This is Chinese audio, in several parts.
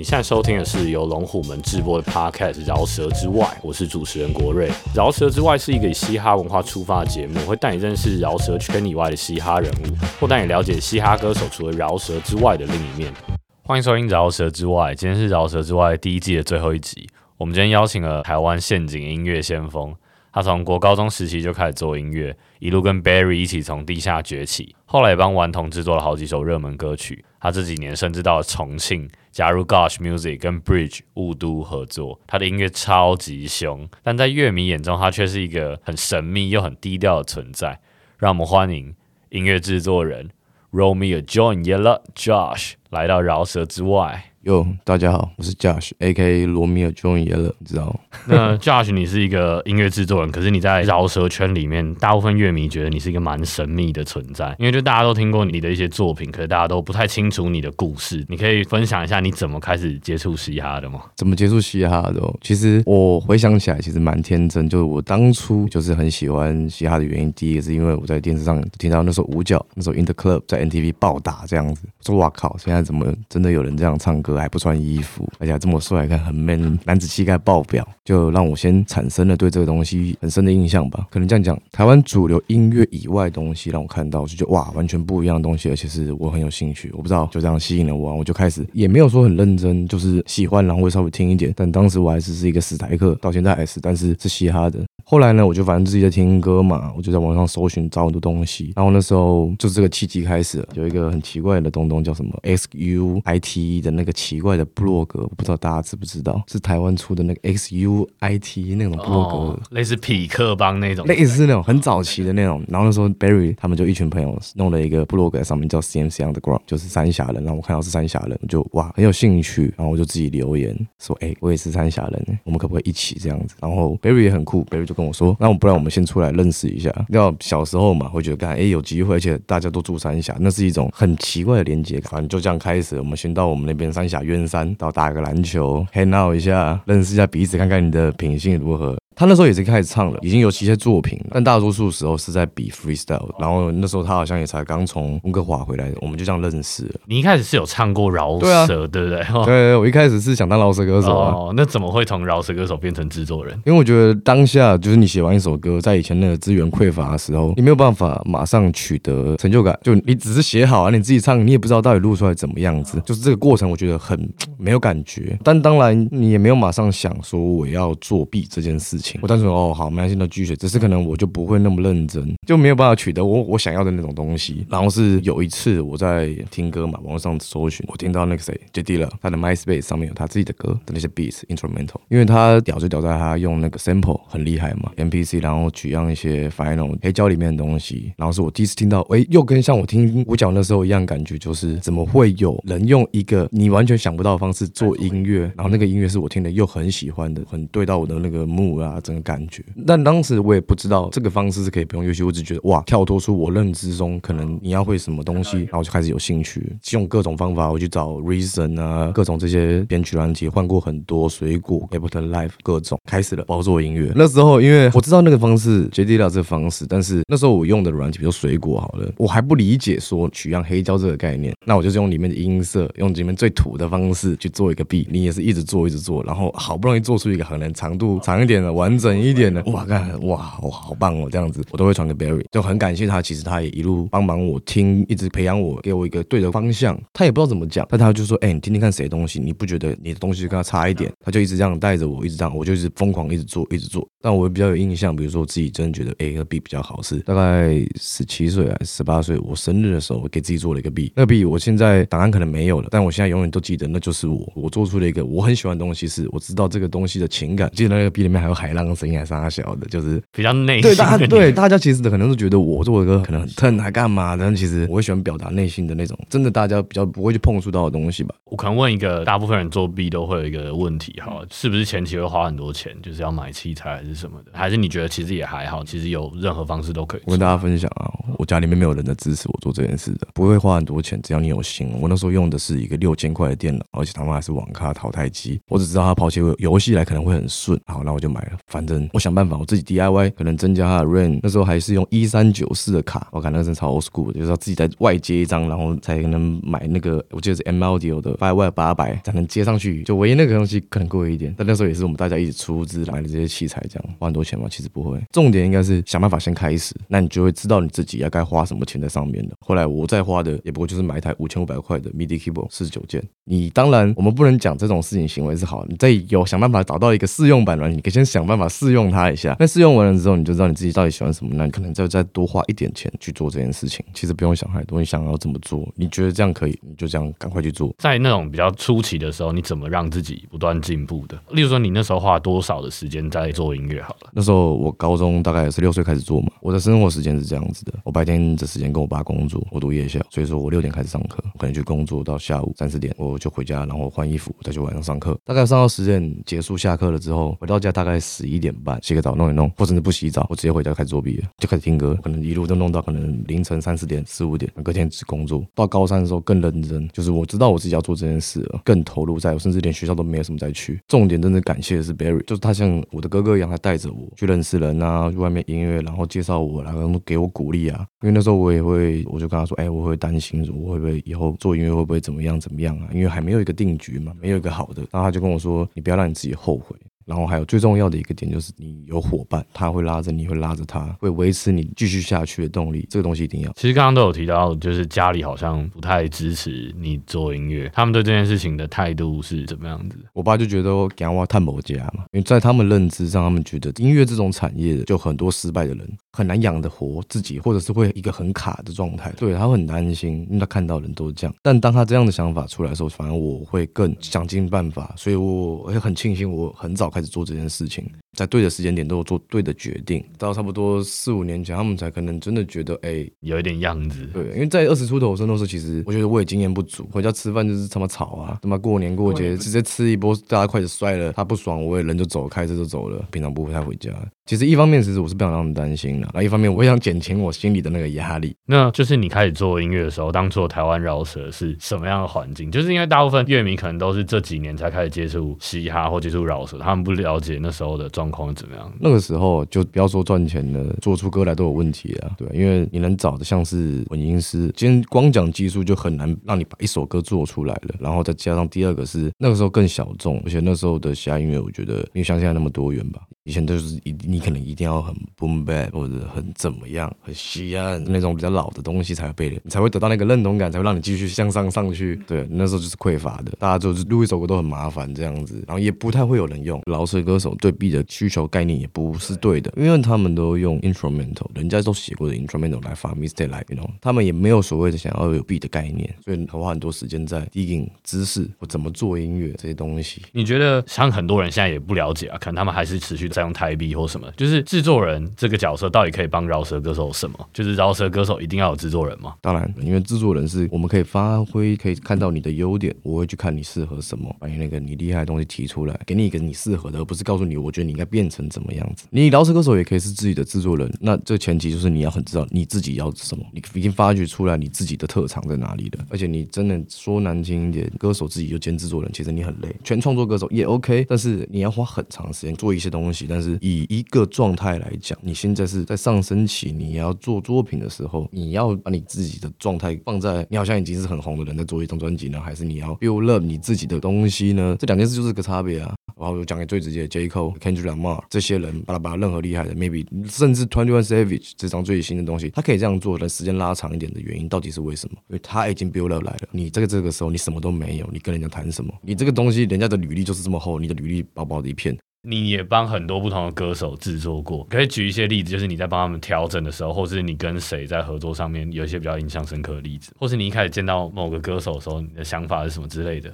你现在收听的是由龙虎门直播的 Podcast《饶舌之外》，我是主持人国瑞。《饶舌之外》是一个以嘻哈文化出发的节目，会带你认识饶舌圈以外的嘻哈人物，或带你了解嘻哈歌手除了饶舌之外的另一面。欢迎收听《饶舌之外》，今天是《饶舌之外》第一季的最后一集。我们今天邀请了台湾陷阱音乐先锋。他从国高中时期就开始做音乐，一路跟 Barry 一起从地下崛起，后来也帮顽童制作了好几首热门歌曲。他这几年甚至到了重庆，加入 Gosh Music 跟 Bridge 雾都合作。他的音乐超级凶，但在乐迷眼中，他却是一个很神秘又很低调的存在。让我们欢迎音乐制作人 Romeo John Yellow Josh 来到饶舌之外。哟，大家好，我是 Josh，A.K.A. 罗密尔 John Yeller，你知道吗？那 Josh，你是一个音乐制作人，可是你在饶舌圈里面，大部分乐迷觉得你是一个蛮神秘的存在，因为就大家都听过你的一些作品，可是大家都不太清楚你的故事。你可以分享一下你怎么开始接触嘻哈的吗？怎么接触嘻哈的？其实我回想起来，其实蛮天真，就是我当初就是很喜欢嘻哈的原因，第一个是因为我在电视上听到那首五角，那首 In the Club 在 NTV 暴打这样子，说哇靠，现在怎么真的有人这样唱歌？还不穿衣服，而且这么帅，看很 man，男子气概爆表，就让我先产生了对这个东西很深的印象吧。可能这样讲，台湾主流音乐以外东西让我看到，就觉得哇，完全不一样的东西，而且是我很有兴趣。我不知道就这样吸引了我，我就开始也没有说很认真，就是喜欢，然后会稍微听一点。但当时我还是是一个死台客，到现在还是，但是是嘻哈的。后来呢，我就反正自己在听歌嘛，我就在网上搜寻找很多东西。然后那时候就是这个契机开始，有一个很奇怪的东东叫什么 X U I T 的那个奇怪的部落格，不知道大家知不知道？是台湾出的那个 X U I T 那种部落格，类似匹克帮那种，类似那种很早期的那种。然后那时候 Barry 他们就一群朋友弄了一个部落格，上面叫 C M C on the ground，就是三峡人。然后我看到是三峡人，我就哇很有兴趣，然后我就自己留言说：“哎，我也是三峡人，我们可不可以一起这样子？”然后 Barry 也很酷，Barry 就跟我说：“那我不然我们先出来认识一下。”要小时候嘛，会觉得干哎有机会，而且大家都住三峡，那是一种很奇怪的连接感。反正就这样开始，我们先到我们那边三峡渊山，到打个篮球，hang out 一下，认识一下彼此，看看你的品性如何。他那时候也是开始唱了，已经有一些作品，但大多数时候是在比 freestyle。然后那时候他好像也才刚从温哥华回来，我们就这样认识了。你一开始是有唱过饶舌，对不对？对，我一开始是想当饶舌歌手啊。哦，那怎么会从饶舌歌手变成制作人？因为我觉得当下就是你写完一首歌，在以前那个资源匮乏的时候，你没有办法马上取得成就感。就你只是写好啊，你自己唱，你也不知道到底录出来怎么样子。就是这个过程，我觉得很没有感觉。但当然，你也没有马上想说我要作弊这件事情。我单纯哦好。没关系的拒绝，只是可能我就不会那么认真，就没有办法取得我我想要的那种东西。然后是有一次我在听歌嘛，网络上搜寻，我听到那个谁 J D 了，他的 MySpace 上面有他自己的歌的那些 beats instrumental，因为他屌就屌在他用那个 sample 很厉害嘛，MPC，然后取样一些 final 黑胶里面的东西。然后是我第一次听到，哎，又跟像我听五角那时候一样，感觉就是怎么会有人用一个你完全想不到的方式做音乐，然后那个音乐是我听的又很喜欢的，很对到我的那个 mood 啊，整个感觉。但当时我也不知道这个方式是可以不用乐器，我只觉得哇，跳脱出我认知中可能你要会什么东西，然后就开始有兴趣，用各种方法我去找 reason 啊，各种这些编曲软体换过很多水果 Ableton Live 各种开始了包做音乐。那时候因为我知道那个方式决定了这个方式，但是那时候我用的软体比如水果好了，我还不理解说取样黑胶这个概念，那我就是用里面的音色，用里面最土的方式去做一个 B。你也是一直做一直做，然后好不容易做出一个可能长度长一点的、完整一点的，哇看。哇，我好棒哦！这样子我都会传给 Barry，就很感谢他。其实他也一路帮忙我听，一直培养我，给我一个对的方向。他也不知道怎么讲，但他就说：“哎，你听听看谁的东西，你不觉得你的东西跟他差一点？”他就一直这样带着我，一直这样，我就一直疯狂，一直做，一直做。但我比较有印象，比如说我自己真的觉得 A 和 B 比较好，是大概十七岁还是十八岁，我生日的时候，我给自己做了一个 B。那个 B 我现在档案可能没有了，但我现在永远都记得，那就是我，我做出了一个我很喜欢的东西，是我知道这个东西的情感。记得那个 B 里面还有海浪的声音，还是他小的，就是比较内。对大家，对大家其实可能是觉得我做的歌可能很疼，还干嘛？但其实我会喜欢表达内心的那种，真的大家比较不会去碰触到的东西吧。我可能问一个，大部分人做 B 都会有一个问题哈，是不是前期会花很多钱，就是要买器材还是什么的？还是你觉得其实也还好？其实有任何方式都可以。我跟大家分享啊，我家里面没有人的支持我做这件事的，不会花很多钱，只要你有心。我那时候用的是一个六千块的电脑，而且他们还是网咖淘汰机。我只知道它跑起游戏来可能会很顺，好，那我就买了。反正我想办法，我自己 DIY，可能增加它的 RAM。那时候还是用一三九四的卡，我感觉那真超 old school，就是要自己再外接一张，然后才能买那个，我记得是 M Audio 的 Fire 八百才能接上去。就唯一那个东西可能贵一点，但那时候也是我们大家一起出资买的这些器材，这样花很多钱吗？其实不会，重点应该是想办法先开始，那你就会知道你自己要该花什么钱在上面的。后来我再花的也不过就是买一台五千五百块的 MIDI keyboard 四十九键。你当然我们不能讲这种事情行为是好，你再有想办法找到一个试用版软，你可以先想办法试用它一下。那试用完了之后，你就知道你自己到底喜欢什么，那你可能再再多花一点钱去做这件事情。其实不用想太多，你想要怎么做，你觉得这样可以，你就这样赶快去做。在那种比较初期的时候，你怎么让自己不断进步的？例如说，你那时候花多少的时间在做音乐？好了，那时候我高中大概也是六岁开始做嘛。我的生活时间是这样子的：我白天的时间跟我爸工作，我读夜校，所以说我六点开始上课，可能去工作到下午三四点，我就回家，然后换衣服再去晚上上课。大概上到十点结束下课了之后，回到家大概十十一点半，洗个澡弄一弄，或甚至不洗澡，我直接回家开始作弊了，就开始听歌，可能一路都弄到可能凌晨三四点、四五点，隔天只工作。到高三的时候更认真，就是我知道我自己要做这件事了，更投入在我，甚至连学校都没有什么再去。重点真的感谢的是 Barry，就是他像我的哥哥一样，他带着我去认识人啊，去外面音乐，然后介绍我，然后给我鼓励啊。因为那时候我也会，我就跟他说，哎，我会担心，我会不会以后做音乐会不会怎么样怎么样啊？因为还没有一个定局嘛，没有一个好的。然后他就跟我说，你不要让你自己后悔。然后还有最重要的一个点就是你有伙伴，他会拉着你，会拉着他，会维持你继续下去的动力。这个东西一定要。其实刚刚都有提到，就是家里好像不太支持你做音乐，他们对这件事情的态度是怎么样子？我爸就觉得我讲话探某家嘛，因为在他们认知上，他们觉得音乐这种产业就很多失败的人很难养得活自己，或者是会一个很卡的状态。对他会很担心，因为他看到人都是这样。但当他这样的想法出来的时候，反而我会更想尽办法，所以我会很庆幸我很早开始做这件事情。在对的时间点都有做对的决定，到差不多四五年前，他们才可能真的觉得，哎，有一点样子。对，因为在二十出头的时候，其实我觉得我也经验不足，回家吃饭就是他妈吵啊，他妈过年过节直接吃一波，大家筷子摔了，他不爽，我也人就走，开车就走了，平常不会太回家。其实一方面其实我是不想让他们担心的，那一方面我也想减轻我心里的那个压力。那就是你开始做音乐的时候，当做台湾饶舌是什么样的环境？就是因为大部分乐迷可能都是这几年才开始接触嘻哈或接触饶舌，他们不了解那时候的状况怎么样。那个时候就不要说赚钱了，做出歌来都有问题啊，对，因为你能找的像是混音师，今天光讲技术就很难让你把一首歌做出来了。然后再加上第二个是那个时候更小众，而且那时候的嘻哈音乐我觉得没有像现在那么多元吧。以前都是一可能一定要很 boom bap 或者很怎么样很西安那种比较老的东西才会被你才会得到那个认同感，才会让你继续向上上去。对，那时候就是匮乏的，大家就是录一首歌都很麻烦这样子，然后也不太会有人用。老式歌手对 B 的需求概念也不是对的，因为他们都用 instrumental，人家都写过的 instrumental 来发 mistake 来，you know，他们也没有所谓的想要有 B 的概念，所以花很多时间在 digging 知识或怎么做音乐这些东西。你觉得像很多人现在也不了解啊，可能他们还是持续在用台币或什么，就是制作人这个角色到底可以帮饶舌歌手什么？就是饶舌歌手一定要有制作人吗？当然，因为制作人是我们可以发挥，可以看到你的优点，我会去看你适合什么，把你那个你厉害的东西提出来，给你一个你适合的，而不是告诉你我觉得你应该变成怎么样子。你饶舌歌手也可以是自己的制作人，那这前提就是你要很知道你自己要什么，你已经发掘出来你自己的特长在哪里了。而且你真的说难听一点，歌手自己就兼制作人，其实你很累。全创作歌手也 OK，但是你要花很长时间做一些东西。但是以一个状态来讲，你现在是在上升期，你要做作品的时候，你要把你自己的状态放在你好像已经是很红的人在做一张专辑呢，还是你要 build up 你自己的东西呢？这两件事就是个差别啊。然后我讲给最直接的，J Cole、Kendrick Lamar 这些人，巴拉巴拉，任何厉害的，maybe 甚至 Twenty One Savage 这张最新的东西，他可以这样做，但时间拉长一点的原因到底是为什么？因为他已经 build up 来了，你这个这个时候你什么都没有，你跟人家谈什么？你这个东西人家的履历就是这么厚，你的履历薄薄的一片。你也帮很多不同的歌手制作过，可以举一些例子，就是你在帮他们调整的时候，或是你跟谁在合作上面有一些比较印象深刻的例子，或是你一开始见到某个歌手的时候，你的想法是什么之类的。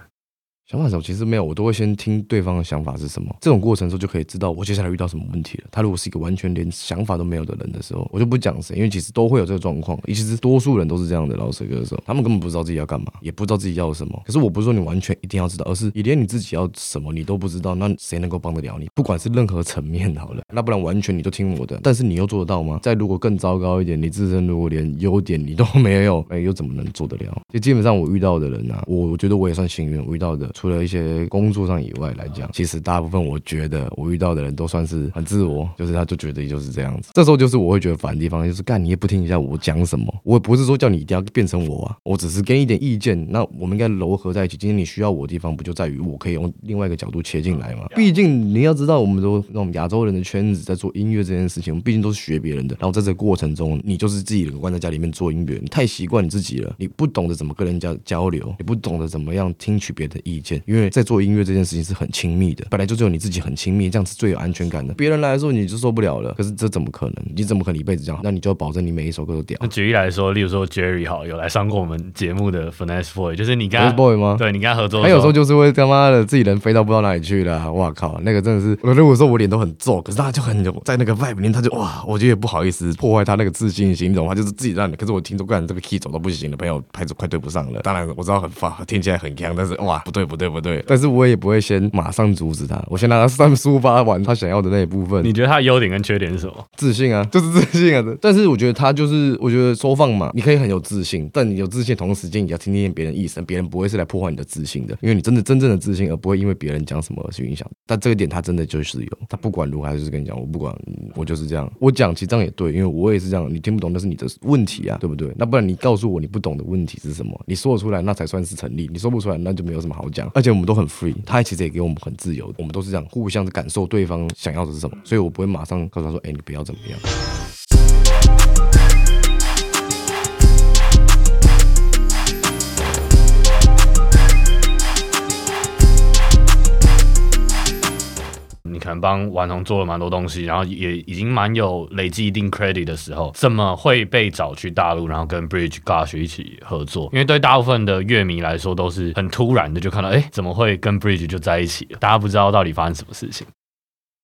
想法什么其实没有，我都会先听对方的想法是什么。这种过程中就可以知道我接下来遇到什么问题了。他如果是一个完全连想法都没有的人的时候，我就不讲谁，因为其实都会有这个状况。其实多数人都是这样的，老师歌手，他们根本不知道自己要干嘛，也不知道自己要什么。可是我不是说你完全一定要知道，而是你连你自己要什么你都不知道，那谁能够帮得了你？不管是任何层面好了，那不然完全你都听我的，但是你又做得到吗？再如果更糟糕一点，你自身如果连优点你都没有，哎，又怎么能做得了？就基本上我遇到的人啊，我我觉得我也算幸运，我遇到的除了一些工作上以外来讲，其实大部分我觉得我遇到的人都算是很自我，就是他就觉得就是这样子。这时候就是我会觉得烦的地方，就是干你也不听一下我讲什么，我也不是说叫你一定要变成我啊，我只是给一点意见，那我们应该柔合在一起。今天你需要我的地方，不就在于我可以用另外一个角度切进来吗？毕竟你要知道，我们都那种亚洲人的圈子在做音乐这件事情，我们毕竟都是学别人的。然后在这个过程中，你就是自己关在家里面做音乐，你太习惯你自己了，你不懂得怎么跟人家交流，你不懂得怎么样听取别人的意见。因为在做音乐这件事情是很亲密的，本来就只有你自己很亲密，这样子最有安全感的。别人来的时候你就受不了了。可是这怎么可能？你怎么可能一辈子这样？那你就要保证你每一首歌都屌。那举例来说，例如说 Jerry 好有来上过我们节目的 Finesse Boy，就是你跟 Finesse Boy 吗？对你跟他合作，他有时候就是会他妈的自己人飞到不知道哪里去了。哇靠，那个真的是，我如果说我脸都很皱，可是他就很有在那个 vibe 里面，他就哇，我觉得也不好意思破坏他那个自信心，你懂吗？就是自己让你，可是我听说，干这个 key 走到不行的朋友，拍子快对不上了。当然我知道很发，听起来很强，但是哇，不对不对不对，但是我也不会先马上阻止他，我先让他上抒发完他想要的那一部分。你觉得他的优点跟缺点是什么？自信啊，就是自信啊。但是我觉得他就是，我觉得收放嘛，你可以很有自信，但你有自信同时间，你要听听别人意思，别人不会是来破坏你的自信的，因为你真的真正的自信，而不会因为别人讲什么而去影响。但这个点他真的就是有，他不管如何，就是跟你讲，我不管，我就是这样。我讲其实这样也对，因为我也是这样，你听不懂那是你的问题啊，对不对？那不然你告诉我你不懂的问题是什么？你说得出来那才算是成立，你说不出来那就没有什么好讲。而且我们都很 free，他其实也给我们很自由，我们都是这样，互相的感受对方想要的是什么，所以我不会马上告诉他说，哎，你不要怎么样。可能帮顽童做了蛮多东西，然后也已经蛮有累积一定 credit 的时候，怎么会被找去大陆，然后跟 Bridge Gosh 一起合作？因为对大部分的乐迷来说，都是很突然的就看到，哎，怎么会跟 Bridge 就在一起了？大家不知道到底发生什么事情。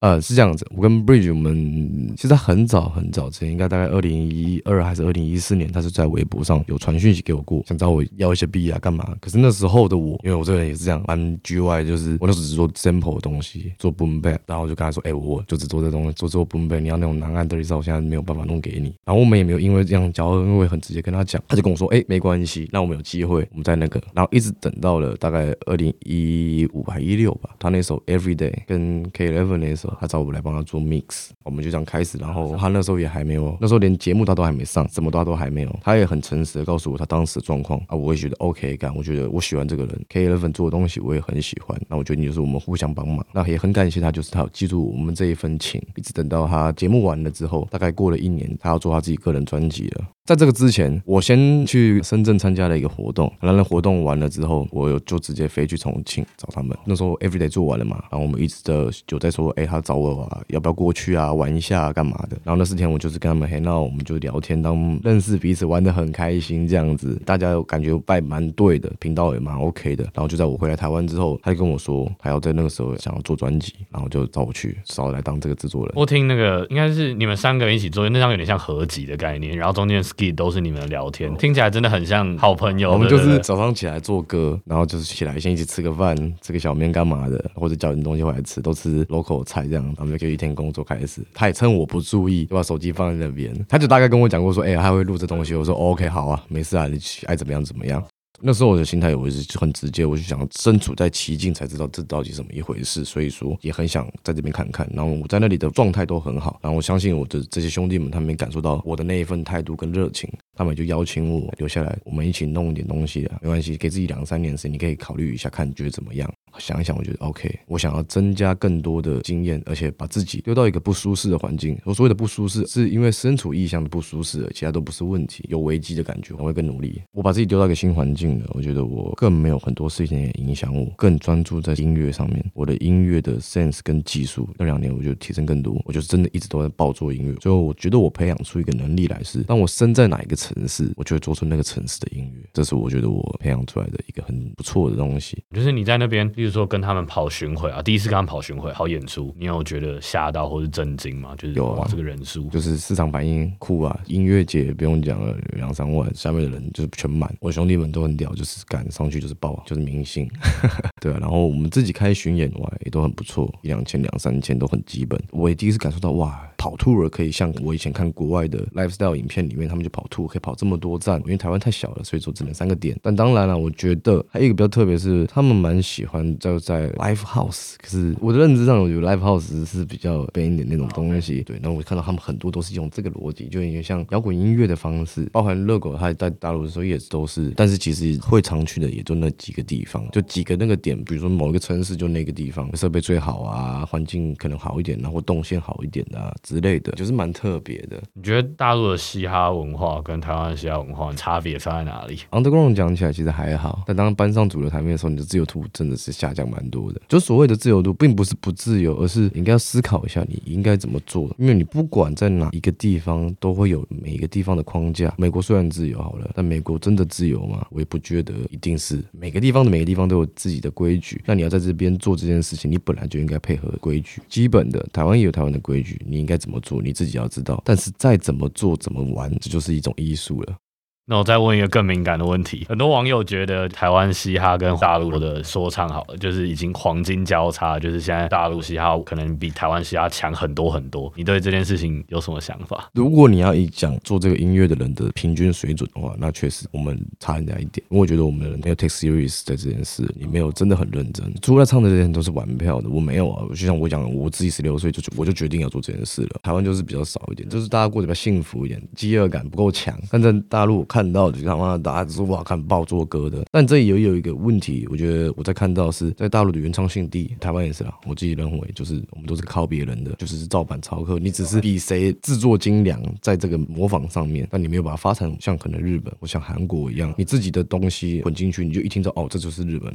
呃，是这样子，我跟 Bridge 我们其实很早很早之前，应该大概二零一二还是二零一四年，他是在微博上有传讯息给我过，想找我要一些币啊干嘛？可是那时候的我，因为我这个人也是这样，蛮 GY，就是我那时候只做 sample 的东西，做 boom bap，然后我就跟他说，哎，我就只做这东西，做做 boom bap，你要那种南岸 dirty 我现在没有办法弄给你。然后我们也没有因为这样交，因为很直接跟他讲，他就跟我说，哎，没关系，那我们有机会，我们在那个，然后一直等到了大概二零一五还一六吧，他那首 Everyday 跟 K Eleven 那首，他找我来帮他做。mix，我们就这样开始。然后他那时候也还没有，那时候连节目他都还没上，什么他都还没有。他也很诚实的告诉我他当时的状况啊，我也觉得 OK 干。我觉得我喜欢这个人，K Eleven 做的东西我也很喜欢。那我觉得你就是我们互相帮忙。那也很感谢他，就是他记住我们这一份情。一直等到他节目完了之后，大概过了一年，他要做他自己个人专辑了。在这个之前，我先去深圳参加了一个活动。然后活动完了之后，我就直接飞去重庆找他们。那时候 Everyday 做完了嘛，然后我们一直的就在说，哎，他找我啊，要不要过去啊，玩一下干嘛的？然后那四天我就是跟他们嘿闹，我们就聊天，当认识彼此，玩的很开心这样子。大家感觉拜蛮对的，频道也蛮 OK 的。然后就在我回来台湾之后，他就跟我说，他要在那个时候想要做专辑，然后就找我去，找我来当这个制作人。我听那个应该是你们三个人一起做，那张有点像合集的概念，然后中间。都是你们聊天，听起来真的很像好朋友。我们就是早上起来做歌，然后就是起来先一起吃个饭，吃个小面干嘛的，或者叫点东西回来吃，都吃 local 菜这样。他们就一天工作开始，他也趁我不注意，就把手机放在那边。他就大概跟我讲过说，哎，他会录这东西。我说 OK，好啊，没事啊，你爱怎么样怎么样。那时候我的心态我是很直接，我就想身处在其境才知道这到底怎么一回事，所以说也很想在这边看看。然后我在那里的状态都很好，然后我相信我的这些兄弟们，他们也感受到我的那一份态度跟热情。他们就邀请我留下来，我们一起弄一点东西的，没关系，给自己两三年时间，你可以考虑一下，看你觉得怎么样？想一想，我觉得 OK。我想要增加更多的经验，而且把自己丢到一个不舒适的环境。我所谓的不舒适，是因为身处异乡的不舒适，其他都不是问题。有危机的感觉，我会更努力。我把自己丢到一个新环境了，我觉得我更没有很多事情也影响我，更专注在音乐上面。我的音乐的 sense 跟技术，那两年我就提升更多。我就是真的一直都在爆做音乐。最后，我觉得我培养出一个能力来，是当我身在哪一个城市，我就会。做出那个城市的音乐，这是我觉得我培养出来的一个很不错的东西。就是你在那边，比如说跟他们跑巡回啊，第一次跟他们跑巡回，好演出，你有觉得吓到或是震惊吗？就是有哇，这个人数，就是市场反应酷啊！音乐节不用讲了，两三万，下面的人就是全满。我兄弟们都很屌，就是赶上去就是爆，就是明星，对啊。然后我们自己开巡演哇，也都很不错，一两千、两三千都很基本。我也第一次感受到哇。跑 tour 可以像我以前看国外的 lifestyle 影片里面，他们就跑 tour 可以跑这么多站，因为台湾太小了，所以说只能三个点。但当然了，我觉得还有一个比较特别是，他们蛮喜欢就在 live house，可是我的认知上，我觉得 live house 是比较 b 一点那种东西。对，然后我看到他们很多都是用这个逻辑，就有点像摇滚音乐的方式，包含热狗，他在大陆的时候也都是，但是其实会常去的也就那几个地方，就几个那个点，比如说某一个城市就那个地方设备最好啊，环境可能好一点，然后动线好一点啊之类的，就是蛮特别的。你觉得大陆的嘻哈文化跟台湾的嘻哈文化差别差在哪里？Underground 讲起来其实还好，但当搬上主流台面的时候，你的自由度真的是下降蛮多的。就所谓的自由度，并不是不自由，而是应该要思考一下你应该怎么做。因为你不管在哪一个地方，都会有每一个地方的框架。美国虽然自由好了，但美国真的自由吗？我也不觉得一定是。每个地方的每个地方都有自己的规矩，那你要在这边做这件事情，你本来就应该配合规矩。基本的，台湾也有台湾的规矩，你应该怎么做，你自己要知道。但是再怎么做怎么玩，这就是一种艺术了。那我再问一个更敏感的问题，很多网友觉得台湾嘻哈跟大陆的说唱好了，就是已经黄金交叉，就是现在大陆嘻哈可能比台湾嘻哈强很多很多。你对这件事情有什么想法？如果你要以讲做这个音乐的人的平均水准的话，那确实我们差人家一点。因为我觉得我们没有 take serious 在这件事，你没有真的很认真。除了唱的这些人都是玩票的，我没有啊。就像我讲，我自己十六岁就我就决定要做这件事了。台湾就是比较少一点，就是大家过得比较幸福一点，饥饿感不够强。但在大陆看到的他妈。大家是哇，看爆做歌的，但这也有一个问题，我觉得我在看到是在大陆的原创性地，台湾也是啦。我自己认为，就是我们都是靠别人的，就是照版抄课，你只是比谁制作精良，在这个模仿上面，但你没有把它发展像可能日本或像韩国一样，你自己的东西混进去，你就一听到哦，这就是日本。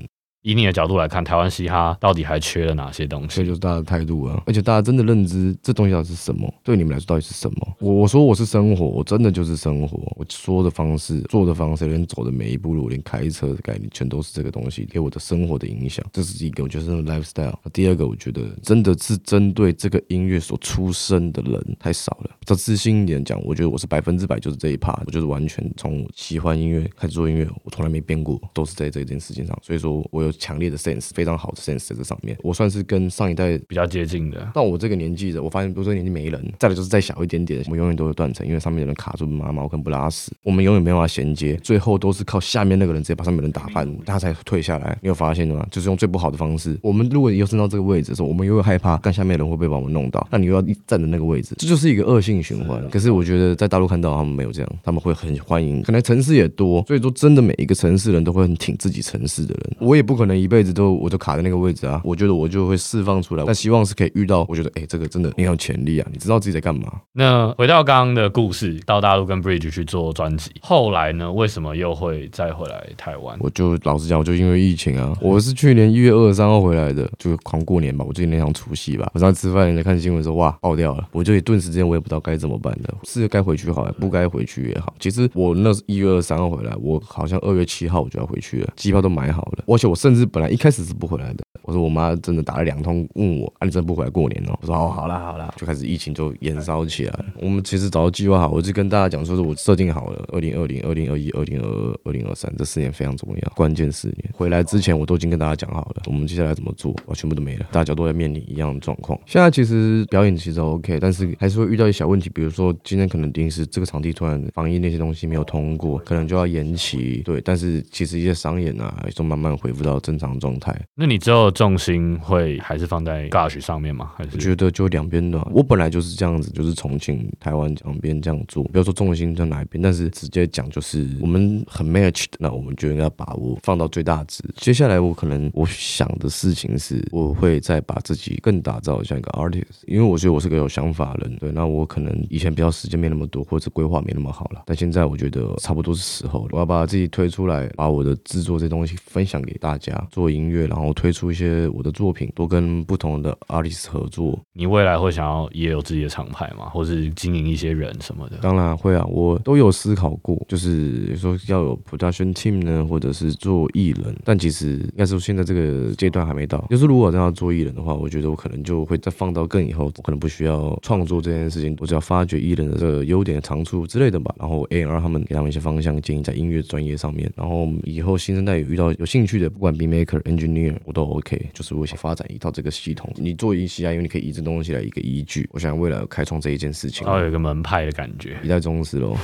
以你的角度来看，台湾嘻哈到底还缺了哪些东西？这就是大家的态度啊！而且大家真的认知这东西到底是什么？对你们来说到底是什么？我我说我是生活，我真的就是生活。我说的方式、做的方式，连走的每一步路，连开车的概念，全都是这个东西给我的生活的影响。这是一个我觉得是 lifestyle。第二个，我觉得真的是针对这个音乐所出生的人太少了。再自信一点讲，我觉得我是百分之百就是这一 part，我就是完全从喜欢音乐开始做音乐，我从来没变过，都是在这件事情上。所以说我有强烈的 sense。非常好的 sense 在这上面，我算是跟上一代比较接近的。到我这个年纪的，我发现我这个年纪没人。再来就是再小一点点，我们永远都有断层，因为上面的人卡住妈妈，我可能不拉屎，我们永远没办法衔接，最后都是靠下面那个人直接把上面的人打翻，他才退下来。你有发现吗？就是用最不好的方式。我们如果以后升到这个位置的时候，我们又会害怕，看下面的人会不会把我们弄到？那你又要一站的那个位置，这就是一个恶性循环。可是我觉得在大陆看到他们没有这样，他们会很欢迎，可能城市也多，所以说真的每一个城市人都会很挺自己城市的人。我也不可能一辈子都我都卡在那个位置。啊，我觉得我就会释放出来，但希望是可以遇到。我觉得，哎，这个真的你有潜力啊！你知道自己在干嘛？那回到刚刚的故事，到大陆跟 Bridge 去做专辑，后来呢？为什么又会再回来台湾？我就老实讲，我就因为疫情啊，我是去年一月二十三号回来的，就狂过年吧。我最近那场除夕吧，晚上吃饭，人家看新闻说哇爆掉了，我就一顿时间我也不知道该怎么办的，是该回去好，不该回去也好。其实我那是一月二十三号回来，我好像二月七号我就要回去了，机票都买好了，而且我甚至本来一开始是不回来的。我说我妈真的打了两通问我，啊你真不回来过年哦？我说哦好啦好啦，就开始疫情就延烧起来。我们其实早就计划好，我就跟大家讲说是我设定好了，二零二零、二零二一、二零二二、二零二三这四年非常重要，关键四年。回来之前我都已经跟大家讲好了，我们接下来怎么做，我全部都没了，大家都在面临一样的状况。现在其实表演其实 OK，但是还是会遇到一些小问题，比如说今天可能临时这个场地突然防疫那些东西没有通过，可能就要延期。对，但是其实一些商演啊，也都慢慢恢复到正常状态。那你之后重心会？还是放在 Gush 上面吗？还是觉得就两边的？我本来就是这样子，就是重庆、台湾两边这样做。不要说重心在哪一边，但是直接讲就是我们很 match 的，那我们就应该把握放到最大值。接下来我可能我想的事情是，我会再把自己更打造像一个 artist，因为我觉得我是个有想法的人。对，那我可能以前比较时间没那么多，或者规划没那么好了，但现在我觉得差不多是时候了。我要把自己推出来，把我的制作这东西分享给大家，做音乐，然后推出一些我的作品。多跟不同的 artist 合作，你未来会想要也有自己的厂牌吗？或是经营一些人什么的？当然会啊，我都有思考过，就是说要有 production team 呢，或者是做艺人。但其实应该说现在这个阶段还没到。就是如果真要做艺人的话，我觉得我可能就会再放到更以后，我可能不需要创作这件事情，我只要发掘艺人的这个优点、长处之类的吧。然后 A R 他们给他们一些方向建议，在音乐专业上面。然后以后新生代有遇到有兴趣的，不管 beat maker、engineer 我都 OK，就是我想发展一套这个系统。你做一些啊，因为你可以以这东西来一个依据。我想未来开创这一件事情，然后有一个门派的感觉，一代宗师喽。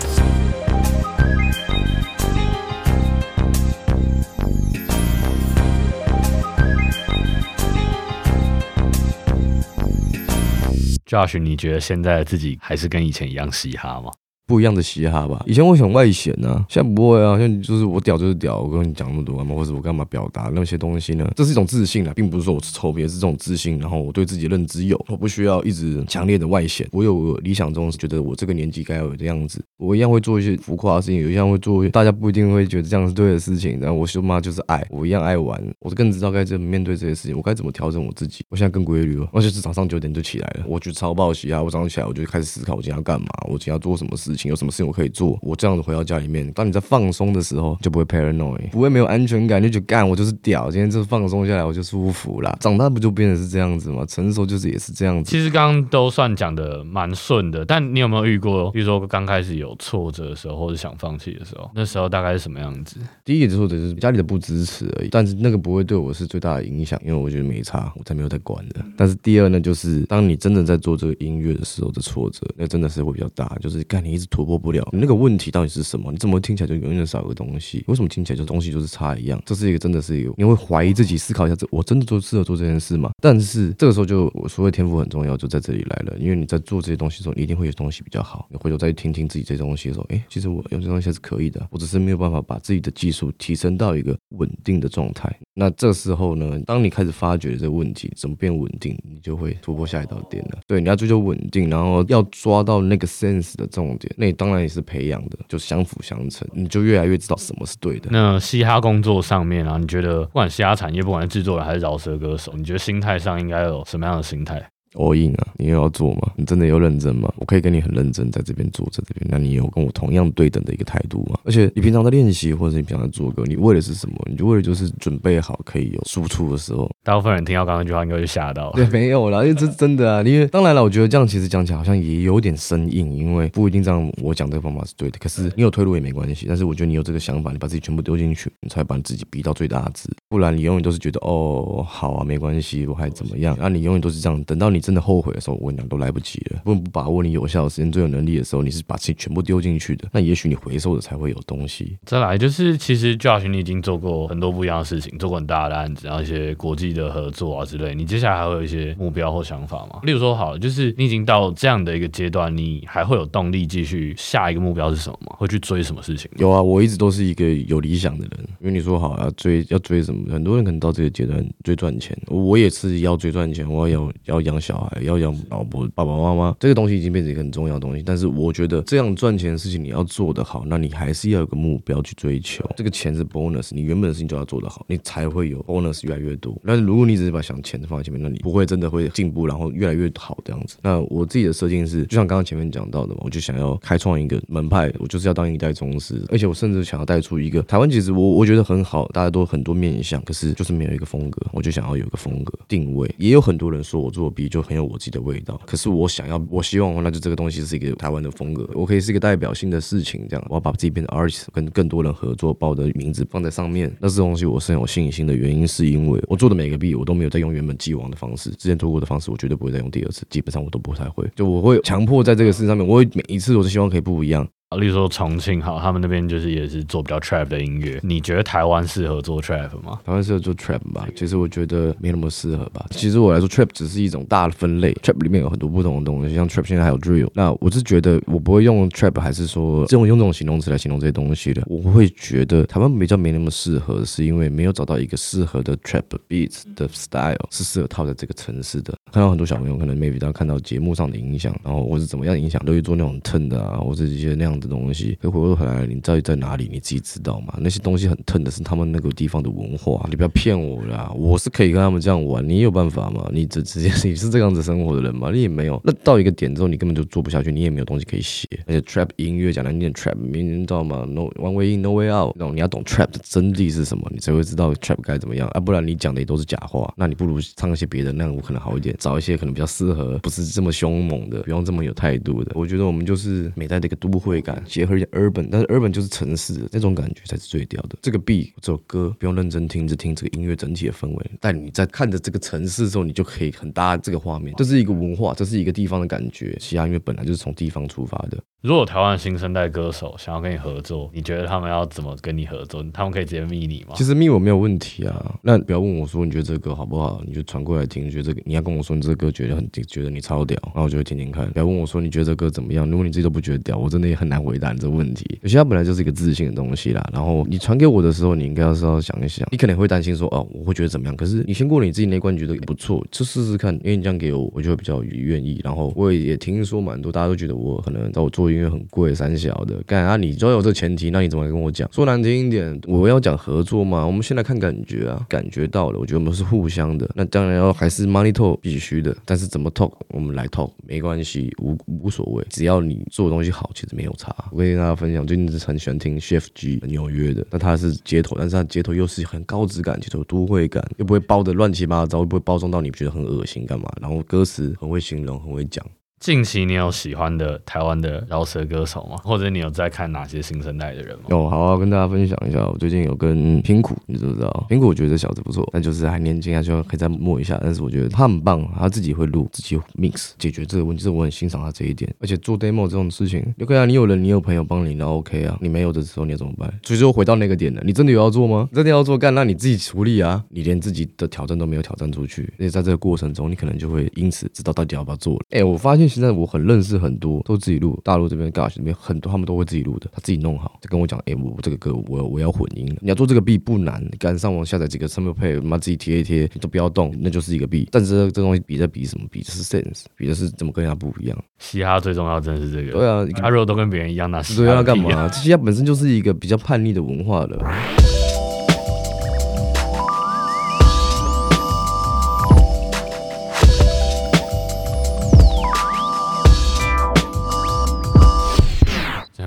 Josh，你觉得现在的自己还是跟以前一样嘻哈吗？不一样的嘻哈吧。以前我想外显呢，现在不会啊。现在就是我屌就是屌，我跟你讲那么多干嘛，或者我干嘛表达那些东西呢？这是一种自信啊，并不是说我是臭别，是这种自信。然后我对自己认知有，我不需要一直强烈的外显。我有理想中觉得我这个年纪该有的样子，我一样会做一些浮夸的事情，有一样会做大家不一定会觉得这样是对的事情。然后我说妈就是爱，我一样爱玩，我更知道该怎么面对这些事情，我该怎么调整我自己。我现在更规律了，而且是早上九点就起来了，我觉得超暴喜啊！我早上起来我就开始思考我今天要干嘛，我今天要做什么事情，有什么事情我可以。做我这样子回到家里面，当你在放松的时候，就不会 paranoid，不会没有安全感，就觉得干我就是屌，今天就是放松下来我就舒服啦。长大不就变成是这样子吗？成熟就是也是这样子。其实刚刚都算讲的蛮顺的，但你有没有遇过，比如说刚开始有挫折的时候，或者想放弃的时候，那时候大概是什么样子？第一个挫折就是家里的不支持而已，但是那个不会对我是最大的影响，因为我觉得没差，我才没有在管的。但是第二呢，就是当你真的在做这个音乐的时候的挫折，那真的是会比较大，就是干你一直突破不了你那个问题到底是。什么？你怎么听起来就永远少一个东西？为什么听起来就东西就是差一样？这是一个真的是一个，你会怀疑自己，思考一下，这我真的做适合做这件事吗？但是这个时候就我所谓天赋很重要，就在这里来了。因为你在做这些东西的时候，你一定会有东西比较好。你回头再去听听自己这些东西的时候，哎，其实我有些东西还是可以的，我只是没有办法把自己的技术提升到一个稳定的状态。那这时候呢，当你开始发觉这个问题怎么变稳定，你就会突破下一道点了。对，你要追求稳定，然后要抓到那个 sense 的重点，那当然也是培养的，就相辅相成。你就越来越知道什么是对的。那嘻哈工作上面啊，你觉得不管嘻哈产业，不管是制作人还是饶舌歌手，你觉得心态上应该有什么样的心态？all in 啊，你又要做吗？你真的有认真吗？我可以跟你很认真在这边做，在这边，那你有跟我同样对等的一个态度吗？而且你平常在练习，或者你平常在做歌，你为的是什么？你就为了就是准备好可以有输出的时候。大部分人听到刚刚那句话，应该就吓到了。对，没有啦，因为这真的啊，因为当然了，我觉得这样其实讲起来好像也有点生硬，因为不一定这样我讲这个方法是对的。可是你有退路也没关系，但是我觉得你有这个想法，你把自己全部丢进去，你才把你自己逼到最大值。不然你永远都是觉得哦，好啊，没关系，我还怎么样？那你永远都是这样，等到你真的后悔的时候。我跟你讲，都来不及了。不不把握你有效的时间、最有能力的时候，你是把自己全部丢进去的。那也许你回收的才会有东西。再来就是，其实 Josh，你已经做过很多不一样的事情，做过很大的案子，然后一些国际的合作啊之类。你接下来还会有一些目标或想法吗？例如说，好，就是你已经到这样的一个阶段，你还会有动力继续下一个目标是什么吗？会去追什么事情？有啊，我一直都是一个有理想的人。因为你说好要追要追什么？很多人可能到这个阶段追赚钱，我也是要追赚钱，我要要养小孩，要养老婆、爸爸妈妈。这个东西已经变成一个很重要的东西，但是我觉得这样赚钱的事情你要做得好，那你还是要有个目标去追求。这个钱是 bonus，你原本的事情就要做得好，你才会有 bonus 越来越多。但是如果你只是把想钱放在前面，那你不会真的会进步，然后越来越好这样子。那我自己的设定是，就像刚刚前面讲到的嘛，我就想要开创一个门派，我就是要当一代宗师，而且我甚至想要带出一个台湾，其实我我觉得很好，大家都很多面相，可是就是没有一个风格，我就想要有一个风格定位。也有很多人说我做 B 就很有我自己的味道，可是我想要，我希望。那就这个东西是一个台湾的风格，我可以是一个代表性的事情，这样我要把自己变成 artist，跟更多人合作，把我的名字放在上面。那这东西我是很有信心的原因，是因为我做的每个币，我都没有在用原本既往的方式，之前做过的方式，我绝对不会再用第二次，基本上我都不太会。就我会强迫在这个事上面，我会每一次我都希望可以不一样。例如说重庆哈，他们那边就是也是做比较 trap 的音乐。你觉得台湾适合做 trap 吗？台湾适合做 trap 吧？其实我觉得没那么适合吧。其实我来说，trap 只是一种大的分类，trap 里面有很多不同的东西，像 trap 现在还有 drill。那我是觉得我不会用 trap，还是说这种用这种形容词来形容这些东西的。我会觉得台湾比较没那么适合，是因为没有找到一个适合的 trap beats 的 style 是适合套在这个城市的。看到很多小朋友可能 maybe 他看到节目上的影响，然后或是怎么样影响，都会做那种 turn 的啊，或者一些那样的东西。回回来，你到底在哪里？你自己知道吗？那些东西很疼的是他们那个地方的文化，你不要骗我啦！我是可以跟他们这样玩，你有办法吗？你直直接你是这样子生活的人吗？你也没有。那到一个点之后，你根本就做不下去，你也没有东西可以写。而且 trap 音乐讲来念 trap，你知道吗？No one way in, no way out。那种你要懂 trap 的真谛是什么，你才会知道 trap 该怎么样啊！不然你讲的也都是假话。那你不如唱一些别的，那样我可能好一点。找一些可能比较适合，不是这么凶猛的，不用这么有态度的。我觉得我们就是每代的一个都会感。感，结合一点 urban，但是 urban 就是城市的那种感觉才是最屌的。这个 beat 这首歌不用认真听，只听这个音乐整体的氛围，但你在看着这个城市的时候，你就可以很搭这个画面。这是一个文化，这是一个地方的感觉。嘻哈音乐本来就是从地方出发的。如果台湾新生代歌手想要跟你合作，你觉得他们要怎么跟你合作？他们可以直接密你吗？其实密我没有问题啊。那不要问我说你觉得这个歌好不好，你就传过来听。觉得这个你要跟我说你这个歌觉得很觉得你超屌，然后我就会听听看。不要问我说你觉得这歌怎么样，如果你自己都不觉得屌，我真的也很难来回答你这个问题。有些它本来就是一个自信的东西啦。然后你传给我的时候，你应该要是要想一想，你可能会担心说哦，我会觉得怎么样？可是你先过了你自己那关，觉得不错，就试试看。因为你这样给我，我就会比较愿意。然后我也也听说蛮多，大家都觉得我可能找我做音乐很贵三。小的干啊！你只要有这前提，那你怎么跟我讲？说难听一点，我要讲合作嘛。我们现在看感觉啊，感觉到了，我觉得我们是互相的。那当然要还是 money talk 必须的，但是怎么 talk 我们来 talk 没关系，无无所谓，只要你做的东西好，其实没有我跟大家分享，最近是很喜欢听 Chef G 纽约的，那他是街头，但是他街头又是很高质感，街头都会感，又不会包的乱七八糟，又不会包装到你觉得很恶心干嘛？然后歌词很会形容，很会讲。近期你有喜欢的台湾的饶舌歌手吗？或者你有在看哪些新生代的人吗？有，好好跟大家分享一下。我最近有跟平苦，你知不知道？平苦我觉得这小子不错，但就是还年轻，还需要可以再摸一下。但是我觉得他很棒，他自己会录，自己 mix 解决这个问题，这我很欣赏他这一点。而且做 demo 这种事情，OK 啊，你有人，你有朋友帮你，那 OK 啊。你没有的时候，你要怎么办？所以说回到那个点了，你真的有要做吗？真的要做干，那你自己处理啊。你连自己的挑战都没有挑战出去，而且在这个过程中，你可能就会因此知道到底要不要做了。哎，我发现现在我很认识。很多都自己录，大陆这边 Gash 那边很多，他们都会自己录的，他自己弄好，就跟我讲，哎，我这个歌我我要混音，你要做这个 B 不难，你赶上网下载几个 sample pay，妈自己贴一贴，你都不要动，那就是一个 B。但是这东西比在比什么？比的是 sense，比的是怎么跟人家不一样。嘻哈最重要真的是这个。对啊，他如果都跟别人一样，那对啊干嘛？嘻哈本身就是一个比较叛逆的文化了。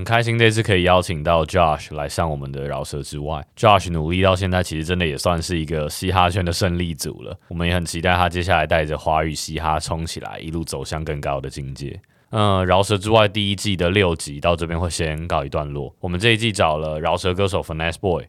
开心这次可以邀请到 Josh 来上我们的饶舌之外，Josh 努力到现在，其实真的也算是一个嘻哈圈的胜利组了。我们也很期待他接下来带着华语嘻哈冲起来，一路走向更高的境界。嗯，饶舌之外第一季的六集到这边会先告一段落。我们这一季找了饶舌歌手 Finesse Boy、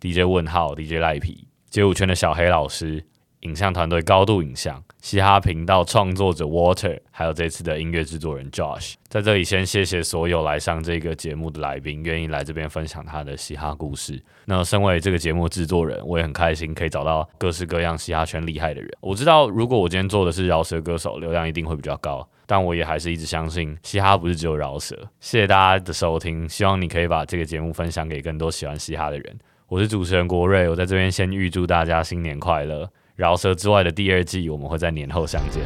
DJ 问号、DJ 赖皮、街舞圈的小黑老师、影像团队高度影像。嘻哈频道创作者 Water，还有这次的音乐制作人 Josh，在这里先谢谢所有来上这个节目的来宾，愿意来这边分享他的嘻哈故事。那身为这个节目制作人，我也很开心可以找到各式各样嘻哈圈厉害的人。我知道，如果我今天做的是饶舌歌手，流量一定会比较高，但我也还是一直相信嘻哈不是只有饶舌。谢谢大家的收听，希望你可以把这个节目分享给更多喜欢嘻哈的人。我是主持人国瑞，我在这边先预祝大家新年快乐。饶舌之外的第二季，我们会在年后相见。